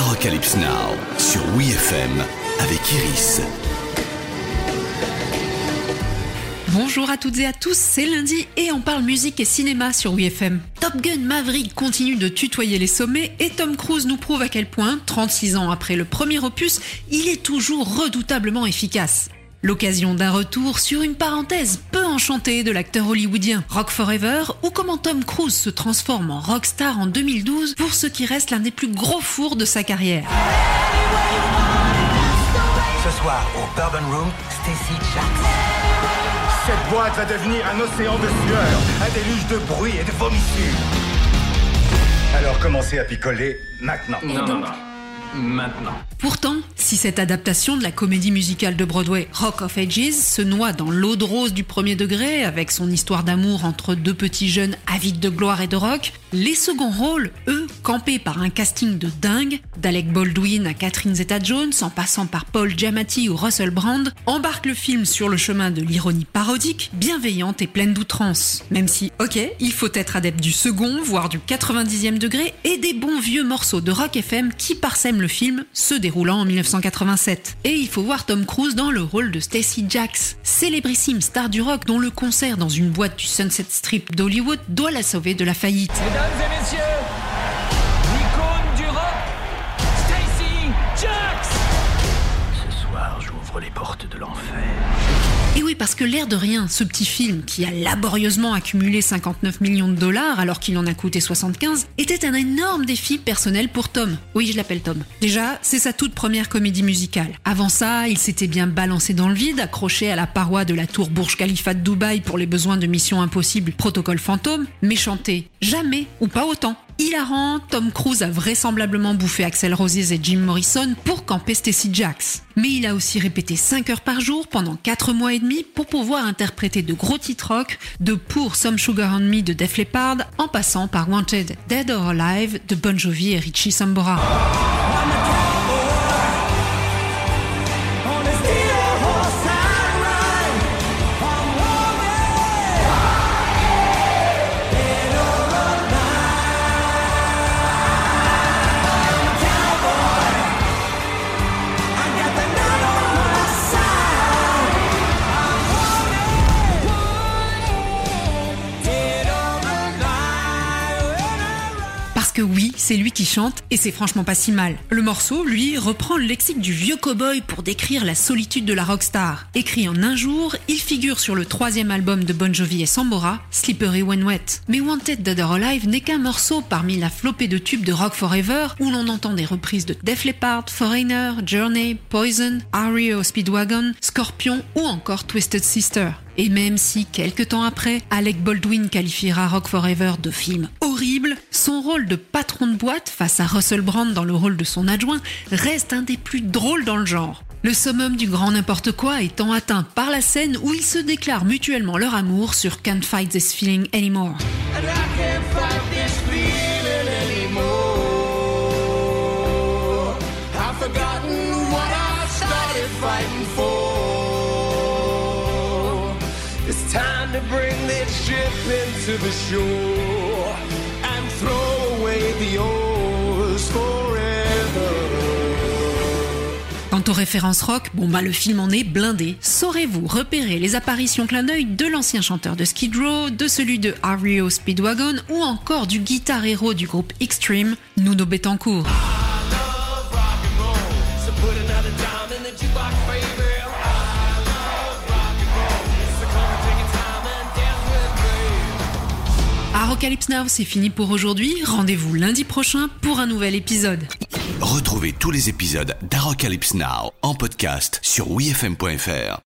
Arocalypse Now sur WeFM avec Iris. Bonjour à toutes et à tous, c'est lundi et on parle musique et cinéma sur WeFM. Top Gun Maverick continue de tutoyer les sommets et Tom Cruise nous prouve à quel point, 36 ans après le premier opus, il est toujours redoutablement efficace. L'occasion d'un retour sur une parenthèse peu enchantée de l'acteur hollywoodien Rock Forever ou comment Tom Cruise se transforme en rockstar en 2012 pour ce qui reste l'un des plus gros fours de sa carrière. Ce soir, au Bourbon Room, Stacy Jacks. Cette boîte va devenir un océan de sueur, un déluge de bruit et de vomissures. Alors commencez à picoler maintenant. Non, non, non. Pourtant, si cette adaptation de la comédie musicale de Broadway Rock of Ages se noie dans l'eau de rose du premier degré avec son histoire d'amour entre deux petits jeunes avides de gloire et de rock, les seconds rôles, eux, campés par un casting de dingue, d'Alec Baldwin à Catherine Zeta-Jones en passant par Paul Giamatti ou Russell Brand, embarquent le film sur le chemin de l'ironie parodique, bienveillante et pleine d'outrance. Même si, ok, il faut être adepte du second, voire du 90e degré et des bons vieux morceaux de rock FM qui parsèment le film, se déroulant en 1987. Et il faut voir Tom Cruise dans le rôle de Stacy Jacks, célébrissime star du rock dont le concert dans une boîte du Sunset Strip d'Hollywood doit la sauver de la faillite. L'air de rien, ce petit film, qui a laborieusement accumulé 59 millions de dollars alors qu'il en a coûté 75, était un énorme défi personnel pour Tom. Oui, je l'appelle Tom. Déjà, c'est sa toute première comédie musicale. Avant ça, il s'était bien balancé dans le vide, accroché à la paroi de la tour Burj Khalifa de Dubaï pour les besoins de Mission Impossible, Protocole Fantôme, mais chanter jamais ou pas autant. Hilarant, Tom Cruise a vraisemblablement bouffé Axel Roses et Jim Morrison pour camper Stacy Jacks. Mais il a aussi répété 5 heures par jour pendant 4 mois et demi pour pouvoir interpréter de gros titres rock, de Pour Some Sugar on Me de Def Leppard, en passant par Wanted, Dead or Alive de Bon Jovi et Richie Sambora. Parce que oui, c'est lui qui chante et c'est franchement pas si mal. Le morceau, lui, reprend le lexique du vieux cowboy pour décrire la solitude de la rockstar. Écrit en un jour, il figure sur le troisième album de Bon Jovi et Sambora, Slippery When Wet. Mais Wanted Dead or Alive n'est qu'un morceau parmi la flopée de tubes de Rock Forever où l'on entend des reprises de Def Leppard, Foreigner, Journey, Poison, REO Speedwagon, Scorpion ou encore Twisted Sister. Et même si, quelques temps après, Alec Baldwin qualifiera Rock Forever de film son rôle de patron de boîte face à Russell Brand dans le rôle de son adjoint reste un des plus drôles dans le genre. Le summum du grand n'importe quoi étant atteint par la scène où ils se déclarent mutuellement leur amour sur Can't Fight This Feeling Anymore. Quant aux références rock, bon bah le film en est blindé. Saurez-vous repérer les apparitions clin d'œil de l'ancien chanteur de Skid Row, de celui de REO Speedwagon ou encore du guitar héros du groupe Extreme, Nuno Betancourt? Arocalypse Now, c'est fini pour aujourd'hui. Rendez-vous lundi prochain pour un nouvel épisode. Retrouvez tous les épisodes d'Arocalypse Now en podcast sur WeFM.fr.